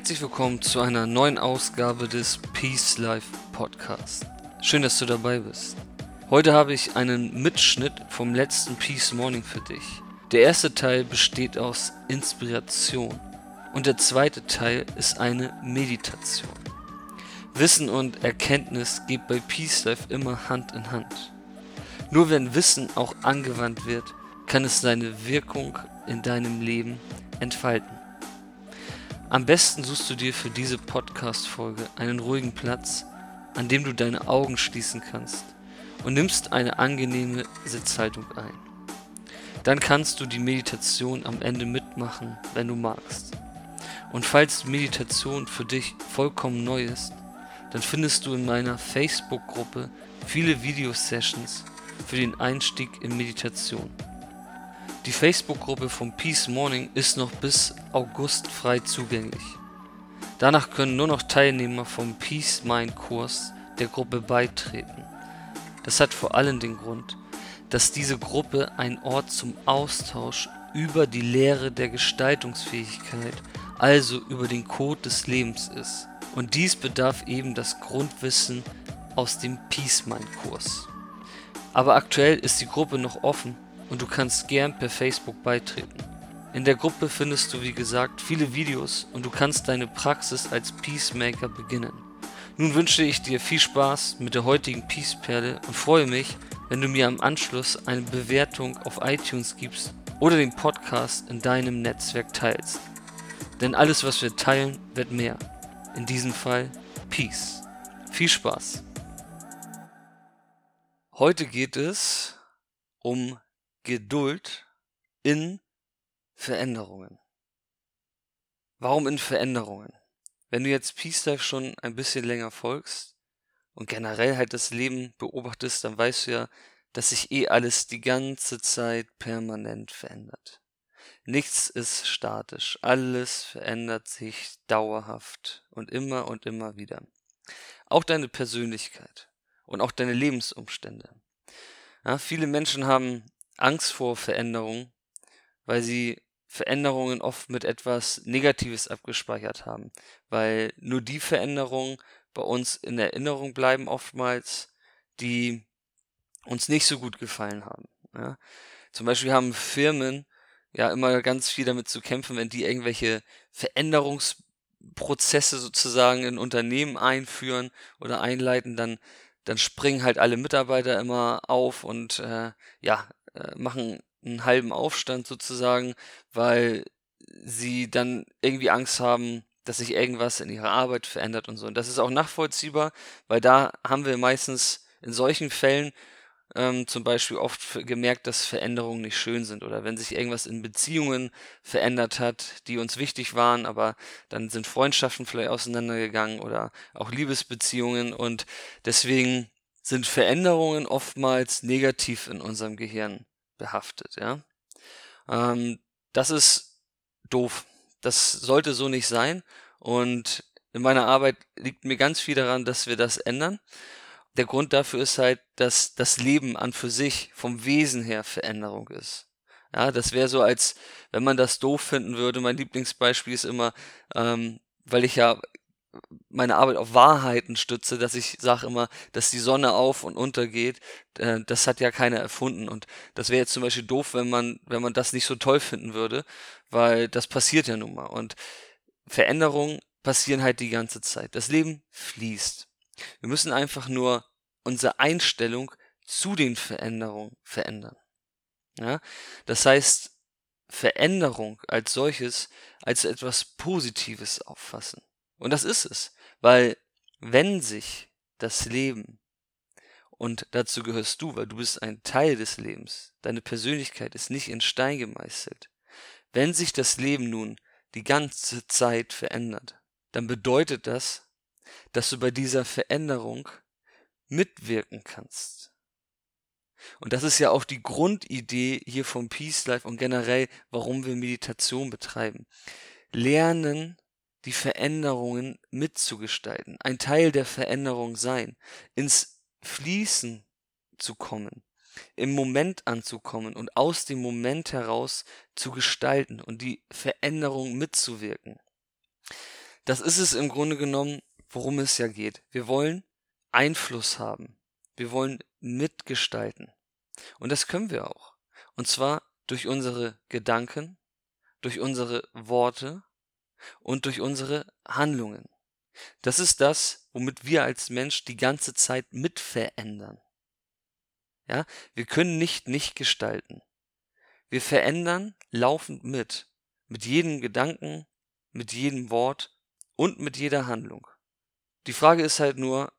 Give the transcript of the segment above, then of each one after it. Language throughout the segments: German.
Herzlich willkommen zu einer neuen Ausgabe des Peace Life Podcast. Schön, dass du dabei bist. Heute habe ich einen Mitschnitt vom letzten Peace Morning für dich. Der erste Teil besteht aus Inspiration und der zweite Teil ist eine Meditation. Wissen und Erkenntnis geht bei Peace Life immer Hand in Hand. Nur wenn Wissen auch angewandt wird, kann es seine Wirkung in deinem Leben entfalten. Am besten suchst du dir für diese Podcast-Folge einen ruhigen Platz, an dem du deine Augen schließen kannst und nimmst eine angenehme Sitzhaltung ein. Dann kannst du die Meditation am Ende mitmachen, wenn du magst. Und falls Meditation für dich vollkommen neu ist, dann findest du in meiner Facebook-Gruppe viele Videosessions für den Einstieg in Meditation. Die Facebook-Gruppe vom Peace Morning ist noch bis August frei zugänglich. Danach können nur noch Teilnehmer vom Peace Mind Kurs der Gruppe beitreten. Das hat vor allem den Grund, dass diese Gruppe ein Ort zum Austausch über die Lehre der Gestaltungsfähigkeit, also über den Code des Lebens ist. Und dies bedarf eben das Grundwissen aus dem Peace Mind Kurs. Aber aktuell ist die Gruppe noch offen und du kannst gern per Facebook beitreten. In der Gruppe findest du wie gesagt viele Videos und du kannst deine Praxis als Peacemaker beginnen. Nun wünsche ich dir viel Spaß mit der heutigen Peace-Perle und freue mich, wenn du mir am Anschluss eine Bewertung auf iTunes gibst oder den Podcast in deinem Netzwerk teilst. Denn alles, was wir teilen, wird mehr. In diesem Fall Peace. Viel Spaß. Heute geht es um Geduld in Veränderungen. Warum in Veränderungen? Wenn du jetzt Peace Life schon ein bisschen länger folgst und generell halt das Leben beobachtest, dann weißt du ja, dass sich eh alles die ganze Zeit permanent verändert. Nichts ist statisch, alles verändert sich dauerhaft und immer und immer wieder. Auch deine Persönlichkeit und auch deine Lebensumstände. Ja, viele Menschen haben Angst vor Veränderung, weil sie Veränderungen oft mit etwas Negatives abgespeichert haben, weil nur die Veränderungen bei uns in Erinnerung bleiben oftmals, die uns nicht so gut gefallen haben. Ja. Zum Beispiel haben Firmen ja immer ganz viel damit zu kämpfen, wenn die irgendwelche Veränderungsprozesse sozusagen in Unternehmen einführen oder einleiten, dann dann springen halt alle Mitarbeiter immer auf und äh, ja, äh, machen einen halben Aufstand sozusagen, weil sie dann irgendwie Angst haben, dass sich irgendwas in ihrer Arbeit verändert und so. Und das ist auch nachvollziehbar, weil da haben wir meistens in solchen Fällen ähm, zum Beispiel oft gemerkt, dass Veränderungen nicht schön sind oder wenn sich irgendwas in Beziehungen verändert hat, die uns wichtig waren, aber dann sind Freundschaften vielleicht auseinandergegangen oder auch Liebesbeziehungen und deswegen sind Veränderungen oftmals negativ in unserem Gehirn behaftet. Ja? Ähm, das ist doof. Das sollte so nicht sein. Und in meiner Arbeit liegt mir ganz viel daran, dass wir das ändern. Der Grund dafür ist halt, dass das Leben an für sich vom Wesen her Veränderung ist. Ja, das wäre so, als wenn man das doof finden würde. Mein Lieblingsbeispiel ist immer, ähm, weil ich ja meine Arbeit auf Wahrheiten stütze, dass ich sage immer, dass die Sonne auf und untergeht, äh, das hat ja keiner erfunden. Und das wäre jetzt zum Beispiel doof, wenn man, wenn man das nicht so toll finden würde, weil das passiert ja nun mal. Und Veränderungen passieren halt die ganze Zeit. Das Leben fließt. Wir müssen einfach nur unsere Einstellung zu den Veränderungen verändern. Ja? Das heißt, Veränderung als solches als etwas Positives auffassen. Und das ist es, weil wenn sich das Leben, und dazu gehörst du, weil du bist ein Teil des Lebens, deine Persönlichkeit ist nicht in Stein gemeißelt, Wenn sich das Leben nun die ganze Zeit verändert, dann bedeutet das, dass du bei dieser Veränderung mitwirken kannst. Und das ist ja auch die Grundidee hier vom Peace Life und generell, warum wir Meditation betreiben. Lernen, die Veränderungen mitzugestalten, ein Teil der Veränderung sein, ins Fließen zu kommen, im Moment anzukommen und aus dem Moment heraus zu gestalten und die Veränderung mitzuwirken. Das ist es im Grunde genommen, worum es ja geht. Wir wollen Einfluss haben. Wir wollen mitgestalten. Und das können wir auch. Und zwar durch unsere Gedanken, durch unsere Worte und durch unsere Handlungen. Das ist das, womit wir als Mensch die ganze Zeit mitverändern. Ja, wir können nicht nicht gestalten. Wir verändern laufend mit. Mit jedem Gedanken, mit jedem Wort und mit jeder Handlung. Die Frage ist halt nur,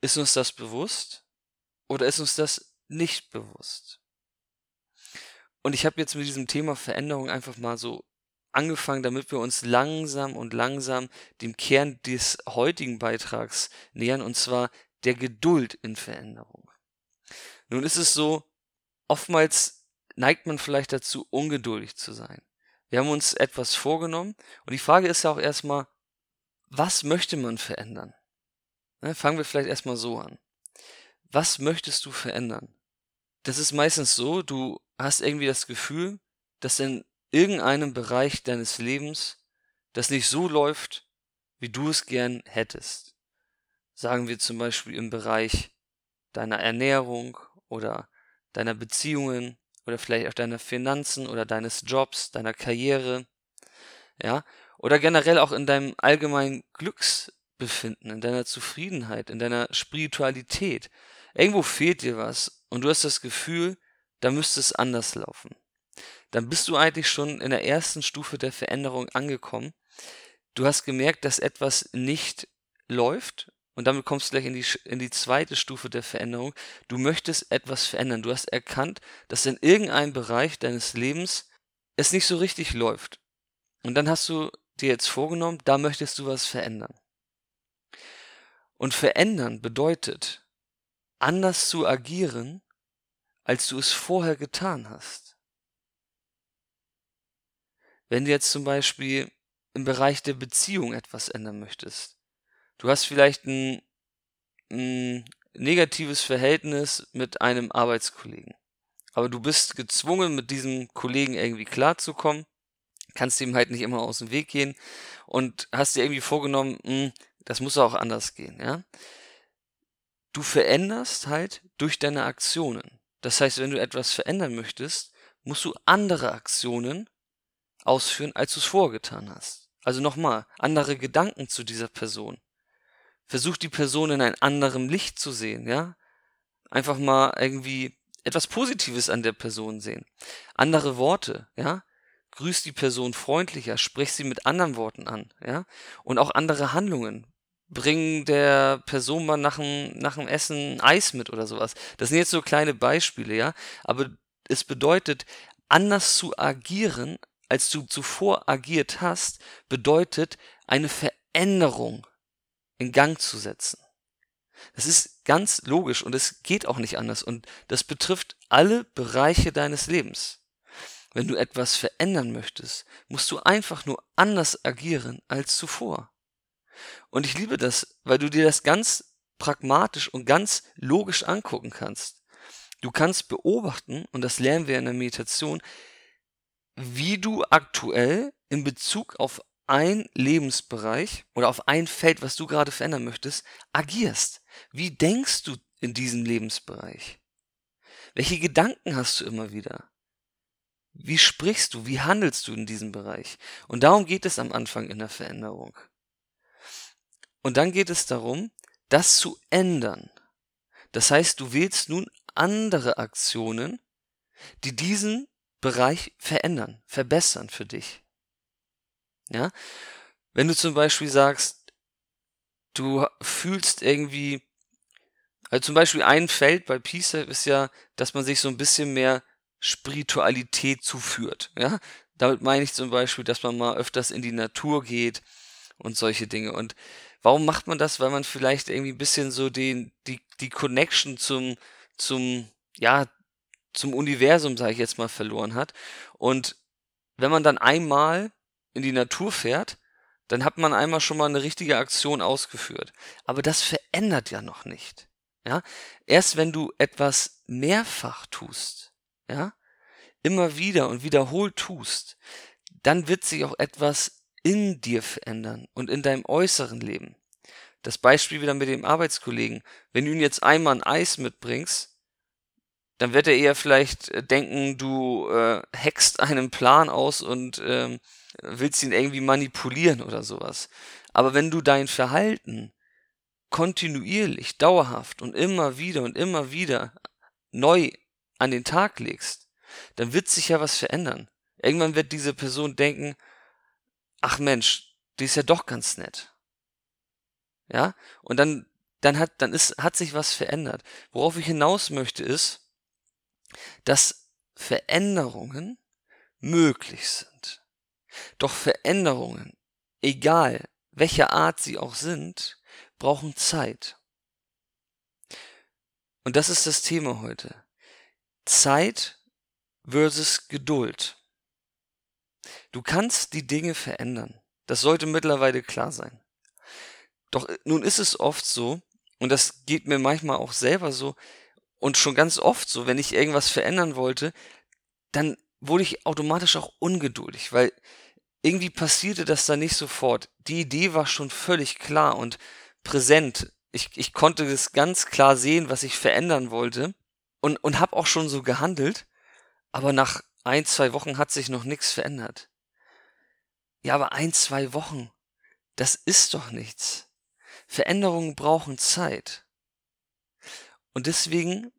ist uns das bewusst oder ist uns das nicht bewusst? Und ich habe jetzt mit diesem Thema Veränderung einfach mal so angefangen, damit wir uns langsam und langsam dem Kern des heutigen Beitrags nähern, und zwar der Geduld in Veränderung. Nun ist es so, oftmals neigt man vielleicht dazu, ungeduldig zu sein. Wir haben uns etwas vorgenommen und die Frage ist ja auch erstmal, was möchte man verändern? Ne, fangen wir vielleicht erstmal so an. Was möchtest du verändern? Das ist meistens so, du hast irgendwie das Gefühl, dass in irgendeinem Bereich deines Lebens das nicht so läuft, wie du es gern hättest. Sagen wir zum Beispiel im Bereich deiner Ernährung oder deiner Beziehungen oder vielleicht auch deiner Finanzen oder deines Jobs, deiner Karriere, ja, oder generell auch in deinem allgemeinen Glücks Befinden, in deiner Zufriedenheit, in deiner Spiritualität. Irgendwo fehlt dir was und du hast das Gefühl, da müsste es anders laufen. Dann bist du eigentlich schon in der ersten Stufe der Veränderung angekommen. Du hast gemerkt, dass etwas nicht läuft und damit kommst du gleich in die, in die zweite Stufe der Veränderung. Du möchtest etwas verändern. Du hast erkannt, dass in irgendeinem Bereich deines Lebens es nicht so richtig läuft. Und dann hast du dir jetzt vorgenommen, da möchtest du was verändern. Und verändern bedeutet, anders zu agieren, als du es vorher getan hast. Wenn du jetzt zum Beispiel im Bereich der Beziehung etwas ändern möchtest, du hast vielleicht ein, ein negatives Verhältnis mit einem Arbeitskollegen, aber du bist gezwungen, mit diesem Kollegen irgendwie klarzukommen, kannst ihm halt nicht immer aus dem Weg gehen und hast dir irgendwie vorgenommen, mh, hm, das muss auch anders gehen, ja. Du veränderst halt durch deine Aktionen. Das heißt, wenn du etwas verändern möchtest, musst du andere Aktionen ausführen, als du es vorgetan hast. Also nochmal, andere Gedanken zu dieser Person. Versuch die Person in ein anderem Licht zu sehen, ja? Einfach mal irgendwie etwas Positives an der Person sehen. Andere Worte, ja? Grüß die Person freundlicher, sprich sie mit anderen Worten an, ja? Und auch andere Handlungen bringen der Person mal nach dem, nach dem Essen Eis mit oder sowas. Das sind jetzt so kleine Beispiele, ja. Aber es bedeutet, anders zu agieren, als du zuvor agiert hast, bedeutet eine Veränderung in Gang zu setzen. Das ist ganz logisch und es geht auch nicht anders und das betrifft alle Bereiche deines Lebens. Wenn du etwas verändern möchtest, musst du einfach nur anders agieren als zuvor. Und ich liebe das, weil du dir das ganz pragmatisch und ganz logisch angucken kannst. Du kannst beobachten, und das lernen wir in der Meditation, wie du aktuell in Bezug auf ein Lebensbereich oder auf ein Feld, was du gerade verändern möchtest, agierst. Wie denkst du in diesem Lebensbereich? Welche Gedanken hast du immer wieder? Wie sprichst du? Wie handelst du in diesem Bereich? Und darum geht es am Anfang in der Veränderung. Und dann geht es darum, das zu ändern. Das heißt, du wählst nun andere Aktionen, die diesen Bereich verändern, verbessern für dich. Ja? Wenn du zum Beispiel sagst, du fühlst irgendwie, also zum Beispiel ein Feld bei Peace ist ja, dass man sich so ein bisschen mehr Spiritualität zuführt. Ja? Damit meine ich zum Beispiel, dass man mal öfters in die Natur geht und solche Dinge. Und warum macht man das? Weil man vielleicht irgendwie ein bisschen so den, die, die Connection zum, zum, ja, zum Universum, sage ich jetzt mal, verloren hat. Und wenn man dann einmal in die Natur fährt, dann hat man einmal schon mal eine richtige Aktion ausgeführt. Aber das verändert ja noch nicht. Ja? Erst wenn du etwas mehrfach tust, ja, immer wieder und wiederholt tust, dann wird sich auch etwas in dir verändern und in deinem äußeren Leben. Das Beispiel wieder mit dem Arbeitskollegen. Wenn du ihn jetzt einmal ein Eis mitbringst, dann wird er eher vielleicht äh, denken, du äh, hackst einen Plan aus und ähm, willst ihn irgendwie manipulieren oder sowas. Aber wenn du dein Verhalten kontinuierlich, dauerhaft und immer wieder und immer wieder neu an den Tag legst, dann wird sich ja was verändern. Irgendwann wird diese Person denken, ach Mensch, die ist ja doch ganz nett. Ja? Und dann, dann hat, dann ist, hat sich was verändert. Worauf ich hinaus möchte ist, dass Veränderungen möglich sind. Doch Veränderungen, egal welcher Art sie auch sind, brauchen Zeit. Und das ist das Thema heute. Zeit versus Geduld. Du kannst die Dinge verändern. Das sollte mittlerweile klar sein. Doch äh, nun ist es oft so, und das geht mir manchmal auch selber so, und schon ganz oft so, wenn ich irgendwas verändern wollte, dann wurde ich automatisch auch ungeduldig, weil irgendwie passierte das dann nicht sofort. Die Idee war schon völlig klar und präsent. Ich, ich konnte das ganz klar sehen, was ich verändern wollte und, und habe auch schon so gehandelt, aber nach ein, zwei Wochen hat sich noch nichts verändert. Ja, aber ein, zwei Wochen, das ist doch nichts. Veränderungen brauchen Zeit. Und deswegen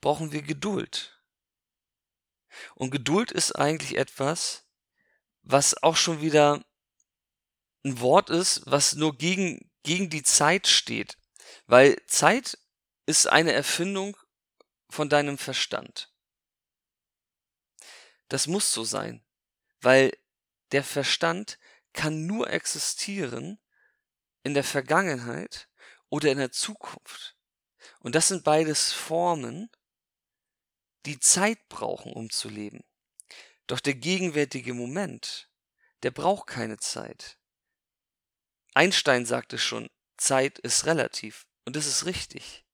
brauchen wir Geduld. Und Geduld ist eigentlich etwas, was auch schon wieder ein Wort ist, was nur gegen, gegen die Zeit steht. Weil Zeit ist eine Erfindung von deinem Verstand. Das muss so sein, weil der Verstand kann nur existieren in der Vergangenheit oder in der Zukunft. Und das sind beides Formen, die Zeit brauchen, um zu leben. Doch der gegenwärtige Moment, der braucht keine Zeit. Einstein sagte schon, Zeit ist relativ. Und das ist richtig.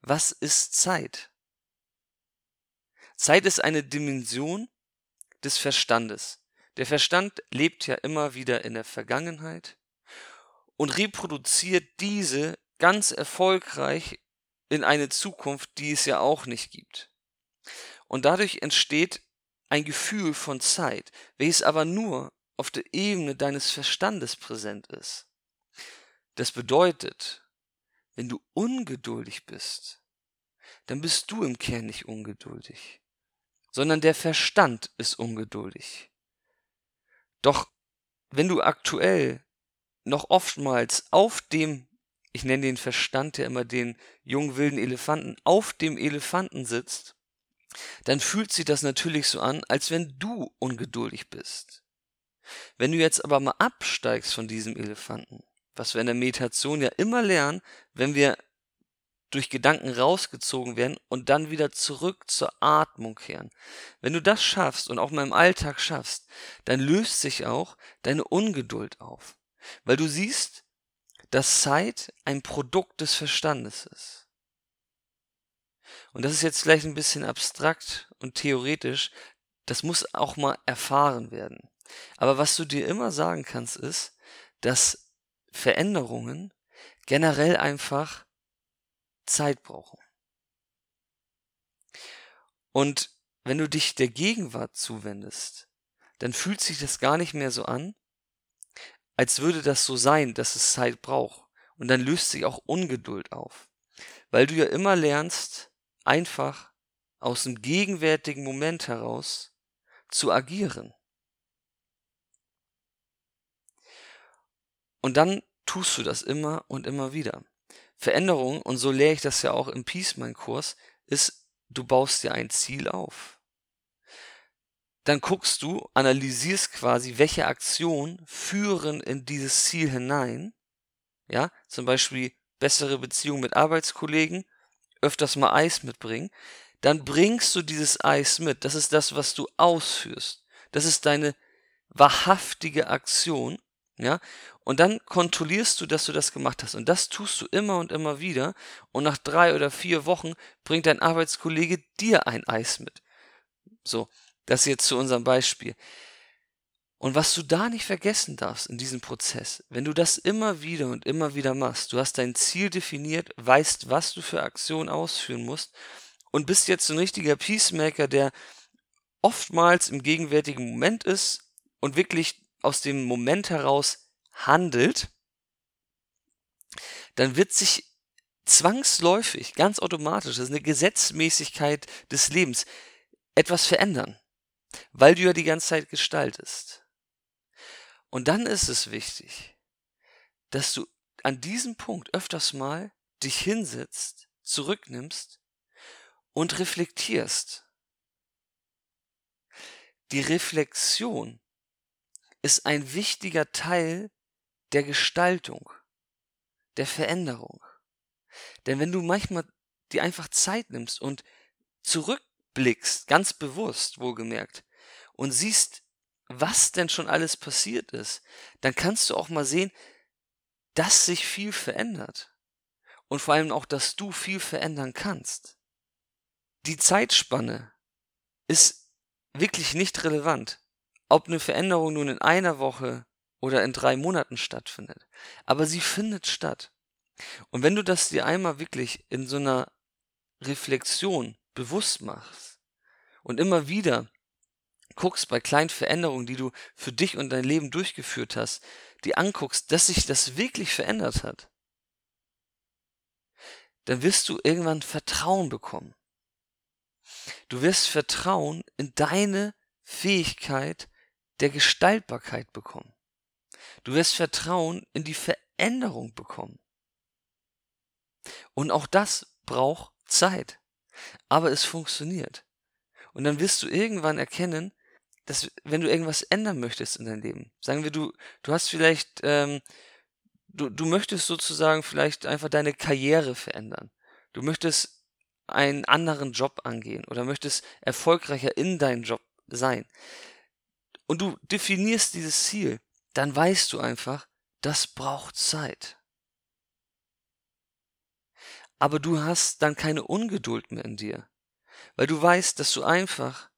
Was ist Zeit? Zeit ist eine Dimension des Verstandes. Der Verstand lebt ja immer wieder in der Vergangenheit und reproduziert diese ganz erfolgreich in eine Zukunft, die es ja auch nicht gibt. Und dadurch entsteht ein Gefühl von Zeit, welches aber nur auf der Ebene deines Verstandes präsent ist. Das bedeutet, wenn du ungeduldig bist, dann bist du im Kern nicht ungeduldig, sondern der Verstand ist ungeduldig. Doch wenn du aktuell noch oftmals auf dem, ich nenne den Verstand ja immer den jungen wilden Elefanten, auf dem Elefanten sitzt, dann fühlt sich das natürlich so an, als wenn du ungeduldig bist. Wenn du jetzt aber mal absteigst von diesem Elefanten, was wir in der Meditation ja immer lernen, wenn wir durch Gedanken rausgezogen werden und dann wieder zurück zur Atmung kehren. Wenn du das schaffst und auch mal im Alltag schaffst, dann löst sich auch deine Ungeduld auf. Weil du siehst, dass Zeit ein Produkt des Verstandes ist. Und das ist jetzt vielleicht ein bisschen abstrakt und theoretisch, das muss auch mal erfahren werden. Aber was du dir immer sagen kannst, ist, dass Veränderungen generell einfach Zeit brauchen. Und wenn du dich der Gegenwart zuwendest, dann fühlt sich das gar nicht mehr so an, als würde das so sein, dass es Zeit braucht. Und dann löst sich auch Ungeduld auf. Weil du ja immer lernst, einfach aus dem gegenwärtigen Moment heraus zu agieren. Und dann tust du das immer und immer wieder. Veränderung, und so lehre ich das ja auch im Peace Mind Kurs, ist, du baust dir ein Ziel auf. dann guckst du, analysierst quasi, welche Aktionen führen in dieses Ziel hinein. Ja, zum Beispiel bessere Beziehung mit Arbeitskollegen, öfters mal Eis mitbringen. Dann bringst du dieses Eis mit. Das ist das, was du ausführst. Das ist deine wahrhaftige Aktion. Ja, und dann kontrollierst du, dass du das gemacht hast. Und das tust du immer und immer wieder. Und nach drei oder vier Wochen bringt dein Arbeitskollege dir ein Eis mit. So, das jetzt zu unserem Beispiel. Und was du da nicht vergessen darfst in diesem Prozess, wenn du das immer wieder und immer wieder machst, du hast dein Ziel definiert, weißt, was du für Aktionen ausführen musst und bist jetzt ein richtiger Peacemaker, der oftmals im gegenwärtigen Moment ist und wirklich aus dem Moment heraus handelt, dann wird sich zwangsläufig, ganz automatisch, das ist eine Gesetzmäßigkeit des Lebens, etwas verändern, weil du ja die ganze Zeit gestaltest. Und dann ist es wichtig, dass du an diesem Punkt öfters mal dich hinsetzt, zurücknimmst und reflektierst. Die Reflexion ist ein wichtiger Teil der Gestaltung, der Veränderung. Denn wenn du manchmal dir einfach Zeit nimmst und zurückblickst, ganz bewusst wohlgemerkt, und siehst, was denn schon alles passiert ist, dann kannst du auch mal sehen, dass sich viel verändert. Und vor allem auch, dass du viel verändern kannst. Die Zeitspanne ist wirklich nicht relevant ob eine Veränderung nun in einer Woche oder in drei Monaten stattfindet. Aber sie findet statt. Und wenn du das dir einmal wirklich in so einer Reflexion bewusst machst und immer wieder guckst bei kleinen Veränderungen, die du für dich und dein Leben durchgeführt hast, die anguckst, dass sich das wirklich verändert hat, dann wirst du irgendwann Vertrauen bekommen. Du wirst Vertrauen in deine Fähigkeit, der Gestaltbarkeit bekommen. Du wirst Vertrauen in die Veränderung bekommen. Und auch das braucht Zeit. Aber es funktioniert. Und dann wirst du irgendwann erkennen, dass wenn du irgendwas ändern möchtest in deinem Leben, sagen wir, du, du hast vielleicht, ähm, du, du möchtest sozusagen vielleicht einfach deine Karriere verändern. Du möchtest einen anderen Job angehen oder möchtest erfolgreicher in deinem Job sein und du definierst dieses Ziel, dann weißt du einfach, das braucht Zeit. Aber du hast dann keine Ungeduld mehr in dir, weil du weißt, dass du einfach,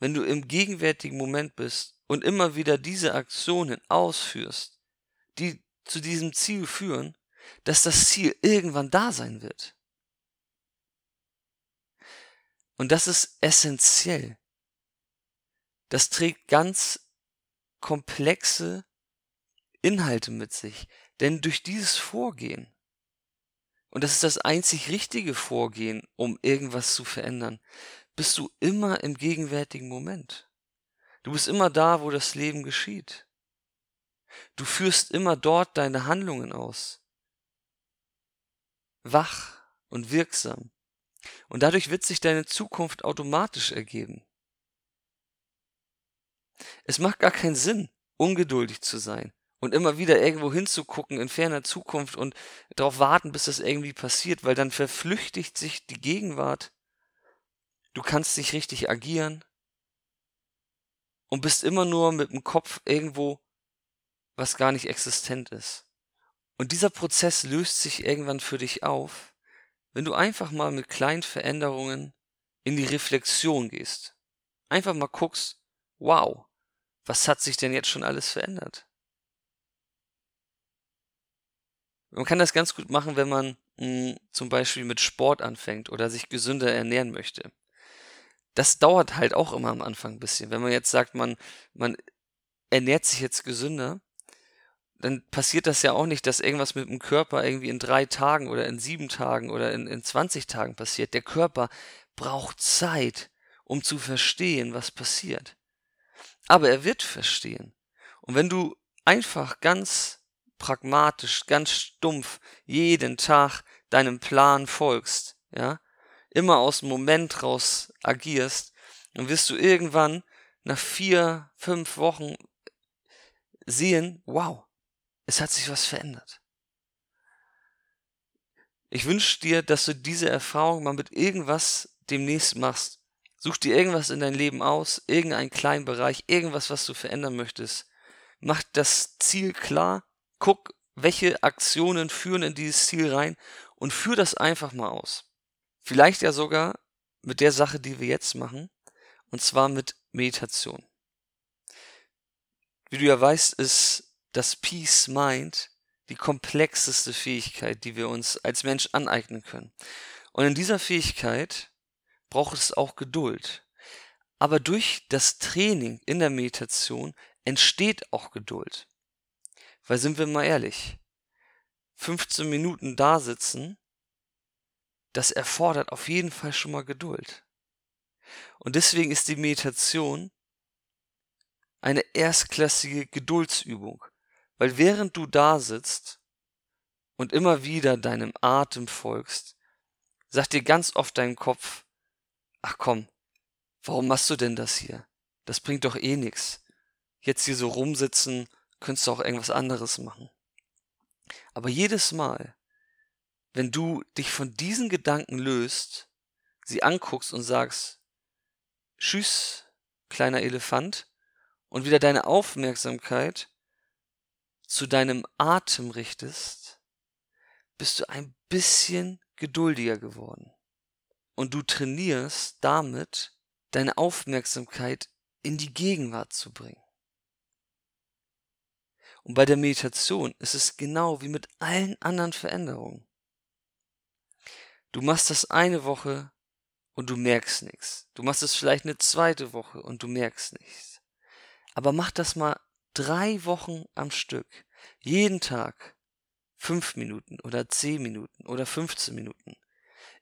wenn du im gegenwärtigen Moment bist und immer wieder diese Aktionen ausführst, die zu diesem Ziel führen, dass das Ziel irgendwann da sein wird. Und das ist essentiell das trägt ganz komplexe Inhalte mit sich. Denn durch dieses Vorgehen, und das ist das einzig richtige Vorgehen, um irgendwas zu verändern, bist du immer im gegenwärtigen Moment. Du bist immer da, wo das Leben geschieht. Du führst immer dort deine Handlungen aus. Wach und wirksam. Und dadurch wird sich deine Zukunft automatisch ergeben. Es macht gar keinen Sinn, ungeduldig zu sein und immer wieder irgendwo hinzugucken in ferner Zukunft und darauf warten, bis das irgendwie passiert, weil dann verflüchtigt sich die Gegenwart. Du kannst nicht richtig agieren und bist immer nur mit dem Kopf irgendwo, was gar nicht existent ist. Und dieser Prozess löst sich irgendwann für dich auf, wenn du einfach mal mit kleinen Veränderungen in die Reflexion gehst. Einfach mal guckst, wow, was hat sich denn jetzt schon alles verändert? Man kann das ganz gut machen, wenn man mh, hm, zum Beispiel mit Sport anfängt oder sich gesünder ernähren möchte. Das dauert halt auch immer am Anfang ein bisschen. Wenn man jetzt sagt, man, man ernährt sich jetzt gesünder, dann passiert das ja auch nicht, dass irgendwas mit dem Körper irgendwie in drei Tagen oder in sieben Tagen oder in, in 20 Tagen passiert. Der Körper braucht Zeit, um zu verstehen, was passiert. Aber er wird verstehen. Und wenn du einfach ganz pragmatisch, ganz stumpf jeden Tag deinem Plan folgst, ja, immer aus dem Moment raus agierst, dann wirst du irgendwann nach vier, fünf Wochen sehen, wow, es hat sich was verändert. Ich wünsche dir, dass du diese Erfahrung mal mit irgendwas demnächst machst. Such dir irgendwas in dein Leben aus, irgendeinen kleinen Bereich, irgendwas, was du verändern möchtest. Mach das Ziel klar, guck, welche Aktionen führen in dieses Ziel rein und führ das einfach mal aus. Vielleicht ja sogar mit der Sache, die wir jetzt machen, und zwar mit Meditation. Wie du ja weißt, ist das Peace Mind die komplexeste Fähigkeit, die wir uns als Mensch aneignen können. Und in dieser Fähigkeit braucht es auch Geduld. Aber durch das Training in der Meditation entsteht auch Geduld. Weil sind wir mal ehrlich, 15 Minuten da sitzen, das erfordert auf jeden Fall schon mal Geduld. Und deswegen ist die Meditation eine erstklassige Geduldsübung. Weil während du da sitzt und immer wieder deinem Atem folgst, sagt dir ganz oft dein Kopf, ach komm, warum machst du denn das hier? Das bringt doch eh nix. Jetzt hier so rumsitzen, könntest du auch irgendwas anderes machen. Aber jedes Mal, wenn du dich von diesen Gedanken löst, sie anguckst und sagst, Tschüss, kleiner Elefant, und wieder deine Aufmerksamkeit zu deinem Atem richtest, bist du ein bisschen geduldiger geworden. Und du trainierst damit, deine Aufmerksamkeit in die Gegenwart zu bringen. Und bei der Meditation ist es genau wie mit allen anderen Veränderungen. Du machst das eine Woche und du merkst nichts. Du machst es vielleicht eine zweite Woche und du merkst nichts. Aber mach das mal drei Wochen am Stück. Jeden Tag. Fünf Minuten oder zehn Minuten oder 15 Minuten.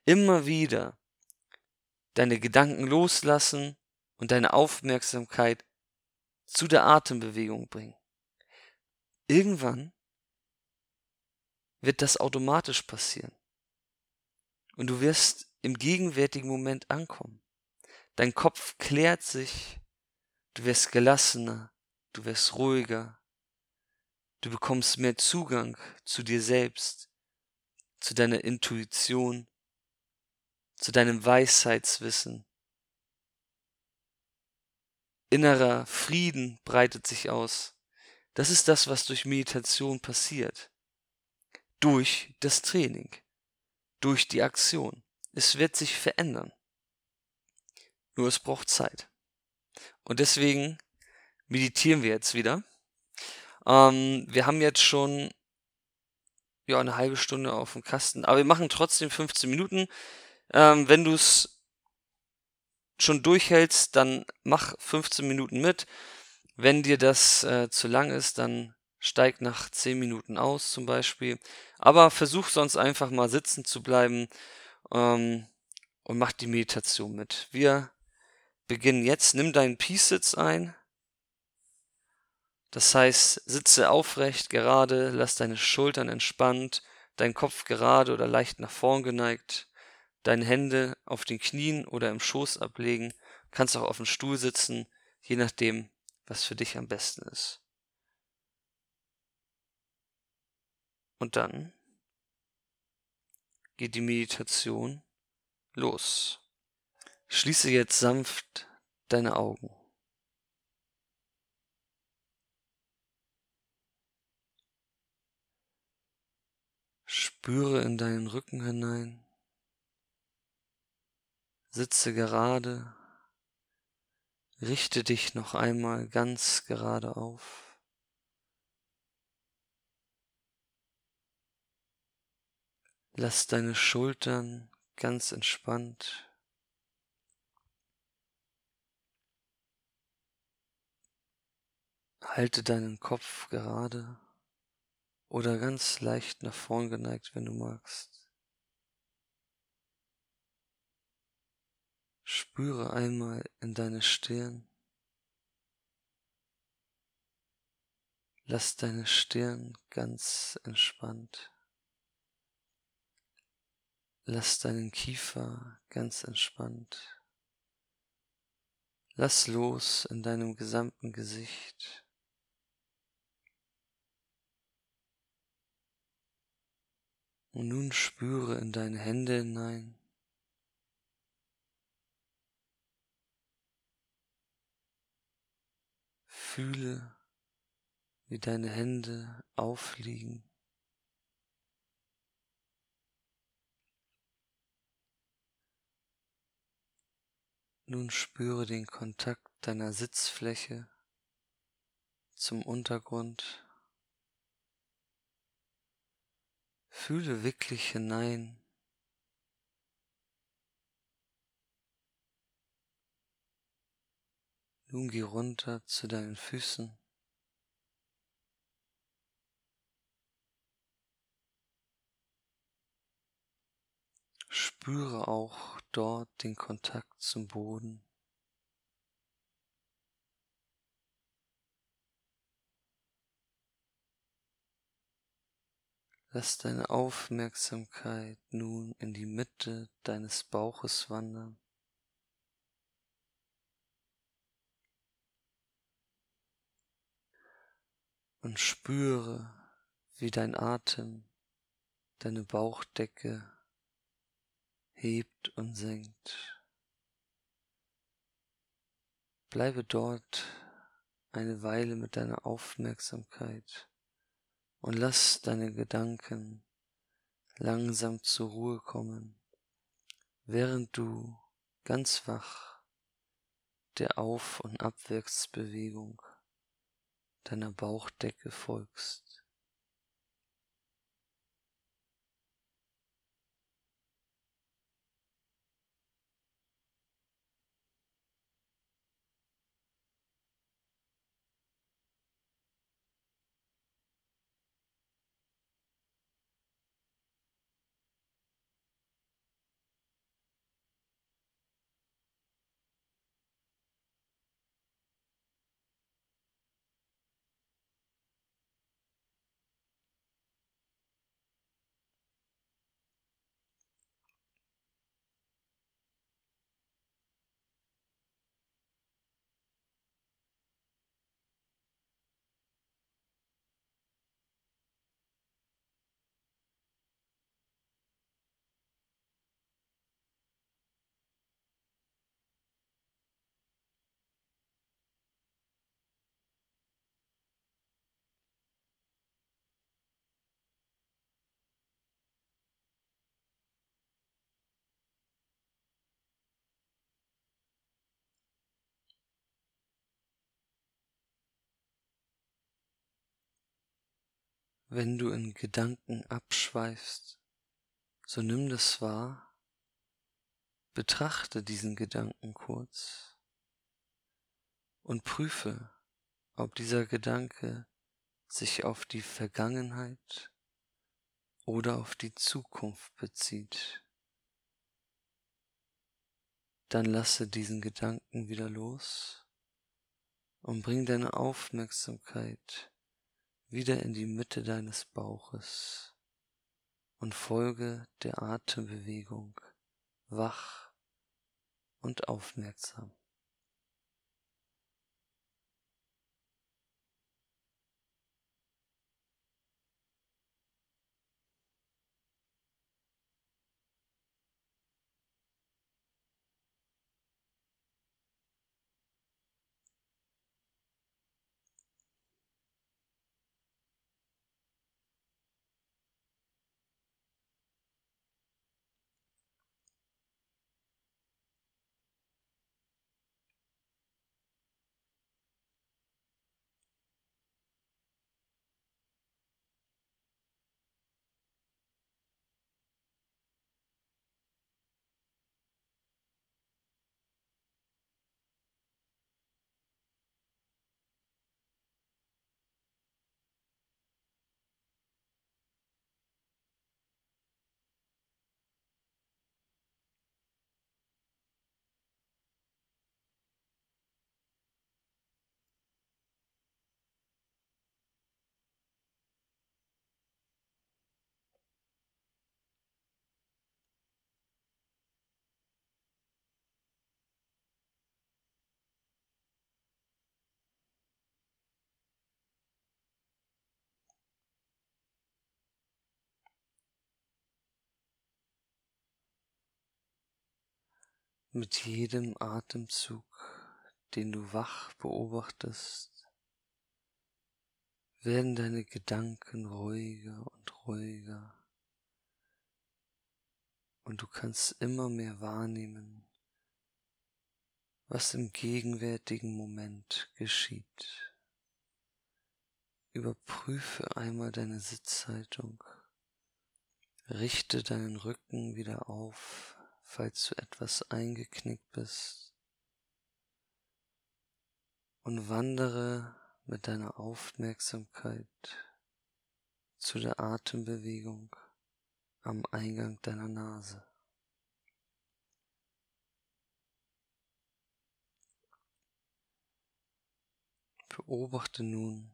Immer wieder deine Gedanken loslassen und deine Aufmerksamkeit zu der Atembewegung bringen. Irgendwann wird das automatisch passieren. Und du wirst im gegenwärtigen Moment ankommen. Dein Kopf klärt sich, du wirst gelassener, du wirst ruhiger, du bekommst mehr Zugang zu dir selbst, zu deiner Intuition, zu deinem Weisheitswissen. Innerer Frieden breitet sich aus. Das ist das, was durch Meditation passiert. Durch das Training. Durch die Aktion. Es wird sich verändern. Nur es braucht Zeit. Und deswegen meditieren wir jetzt wieder. Ähm, wir haben jetzt schon ja, eine halbe Stunde auf dem Kasten, aber wir machen trotzdem 15 Minuten. Ähm, wenn du es schon durchhältst, dann mach 15 Minuten mit. Wenn dir das äh, zu lang ist, dann steig nach 10 Minuten aus zum Beispiel. Aber versuch sonst einfach mal sitzen zu bleiben ähm, und mach die Meditation mit. Wir beginnen jetzt. Nimm deinen Peace-Sitz ein. Das heißt, sitze aufrecht, gerade, lass deine Schultern entspannt, dein Kopf gerade oder leicht nach vorn geneigt, deine Hände auf den Knien oder im Schoß ablegen, kannst auch auf dem Stuhl sitzen, je nachdem, was für dich am besten ist. Und dann geht die Meditation los. Schließe jetzt sanft deine Augen. Spüre in deinen Rücken hinein. Sitze gerade Richte dich noch einmal ganz gerade auf. Lass deine Schultern ganz entspannt. Halte deinen Kopf gerade oder ganz leicht nach vorn geneigt, wenn du magst. Spüre einmal in deine Stirn. Lass deine Stirn ganz entspannt. Lass deinen Kiefer ganz entspannt. Lass los in deinem gesamten Gesicht. Und nun spüre in deine Hände hinein. Fühle, wie deine Hände aufliegen. Nun spüre den Kontakt deiner Sitzfläche zum Untergrund. Fühle wirklich hinein. Nun geh runter zu deinen Füßen. Spüre auch dort den Kontakt zum Boden. Lass deine Aufmerksamkeit nun in die Mitte deines Bauches wandern. Und spüre, wie dein Atem deine Bauchdecke hebt und senkt. Bleibe dort eine Weile mit deiner Aufmerksamkeit und lass deine Gedanken langsam zur Ruhe kommen, während du ganz wach der Auf- und Abwärtsbewegung deiner Bauchdecke folgst. Wenn du in Gedanken abschweifst, so nimm das wahr, betrachte diesen Gedanken kurz und prüfe, ob dieser Gedanke sich auf die Vergangenheit oder auf die Zukunft bezieht. Dann lasse diesen Gedanken wieder los und bring deine Aufmerksamkeit wieder in die Mitte deines Bauches und folge der Atembewegung wach und aufmerksam. Mit jedem Atemzug, den du wach beobachtest, werden deine Gedanken ruhiger und ruhiger. Und du kannst immer mehr wahrnehmen, was im gegenwärtigen Moment geschieht. Überprüfe einmal deine Sitzhaltung, richte deinen Rücken wieder auf, falls du etwas eingeknickt bist, und wandere mit deiner Aufmerksamkeit zu der Atembewegung am Eingang deiner Nase. Beobachte nun,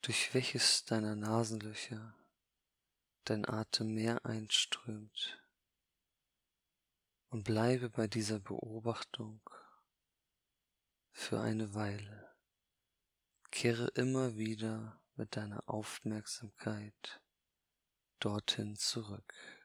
durch welches deiner Nasenlöcher dein Atem mehr einströmt und bleibe bei dieser Beobachtung für eine Weile. Kehre immer wieder mit deiner Aufmerksamkeit dorthin zurück.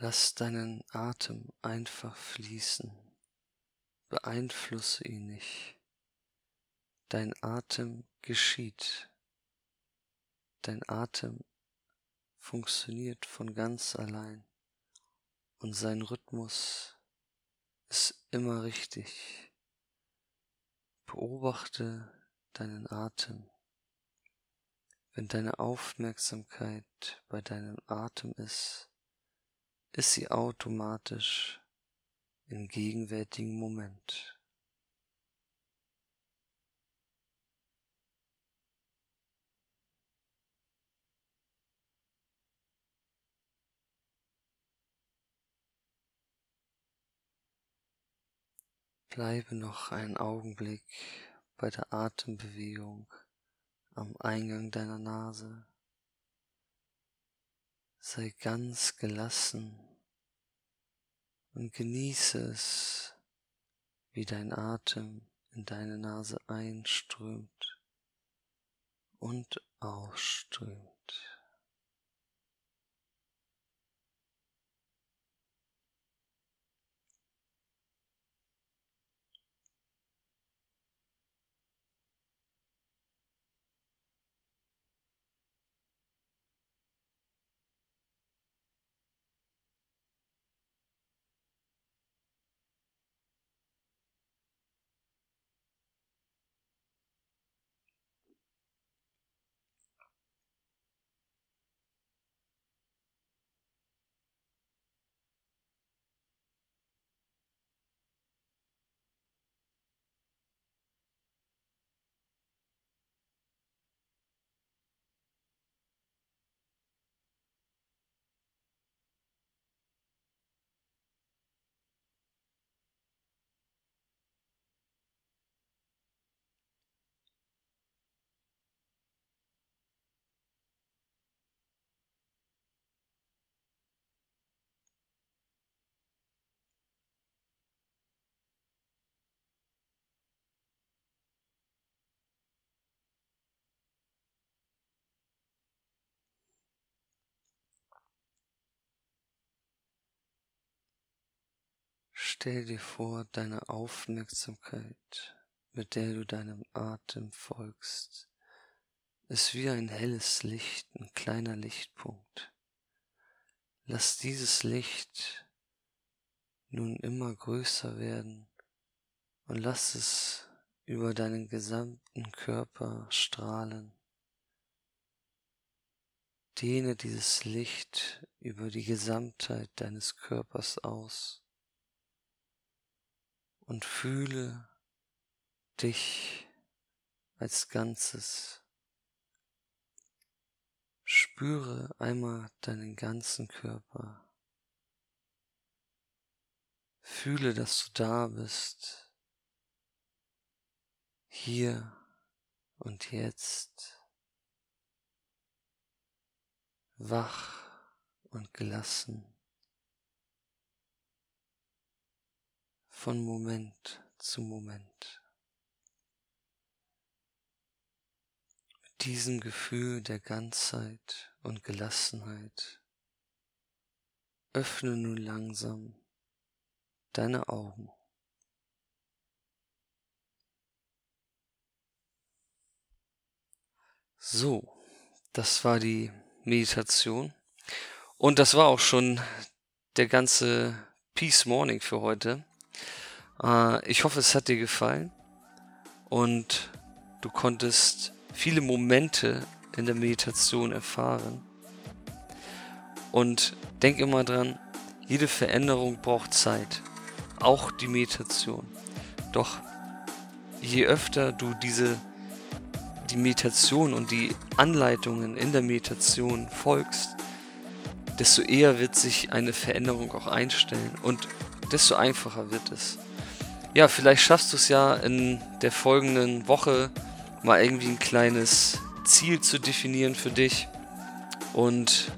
Lass deinen Atem einfach fließen. Beeinflusse ihn nicht. Dein Atem geschieht. Dein Atem funktioniert von ganz allein und sein Rhythmus ist immer richtig. Beobachte deinen Atem. Wenn deine Aufmerksamkeit bei deinem Atem ist, ist sie automatisch im gegenwärtigen Moment. Bleibe noch einen Augenblick bei der Atembewegung am Eingang deiner Nase. Sei ganz gelassen und genieße es, wie dein Atem in deine Nase einströmt und ausströmt. Stell dir vor, deine Aufmerksamkeit mit der du deinem Atem folgst, ist wie ein helles Licht, ein kleiner Lichtpunkt. Lass dieses Licht nun immer größer werden und lass es über deinen gesamten Körper strahlen. Dehne dieses Licht über die Gesamtheit deines Körpers aus und fühle dich als Ganzes. Spüre einmal deinen ganzen Körper. Fühle, dass du da bist, hier und jetzt wach und gelassen, von Moment zu Moment. Mit diesem Gefühl der Ganzheit und Gelassenheit öffne nun langsam deine Augen. So, das war die Meditation. Und das war auch schon der ganze Peace Morning für heute. Äh, ich hoffe, es hat dir gefallen und du konntest viele Momente in der Meditation erfahren. Und denk immer dran, jede Veränderung braucht Zeit, auch die Meditation. Doch je öfter du diese die Meditation und die Anleitungen in der Meditation folgst, desto eher wird sich eine Veränderung auch einstellen und desto einfacher wird es. Ja, vielleicht schaffst du es ja in der folgenden Woche mal irgendwie ein kleines Ziel zu definieren für dich und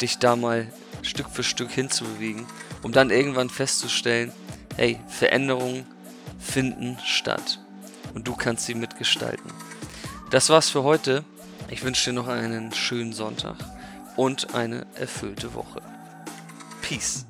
dich da mal Stück für Stück hinzubewegen, um dann irgendwann festzustellen, hey, Veränderungen finden statt und du kannst sie mitgestalten. Das war's für heute. Ich wünsche dir noch einen schönen Sonntag und eine erfüllte Woche. Peace.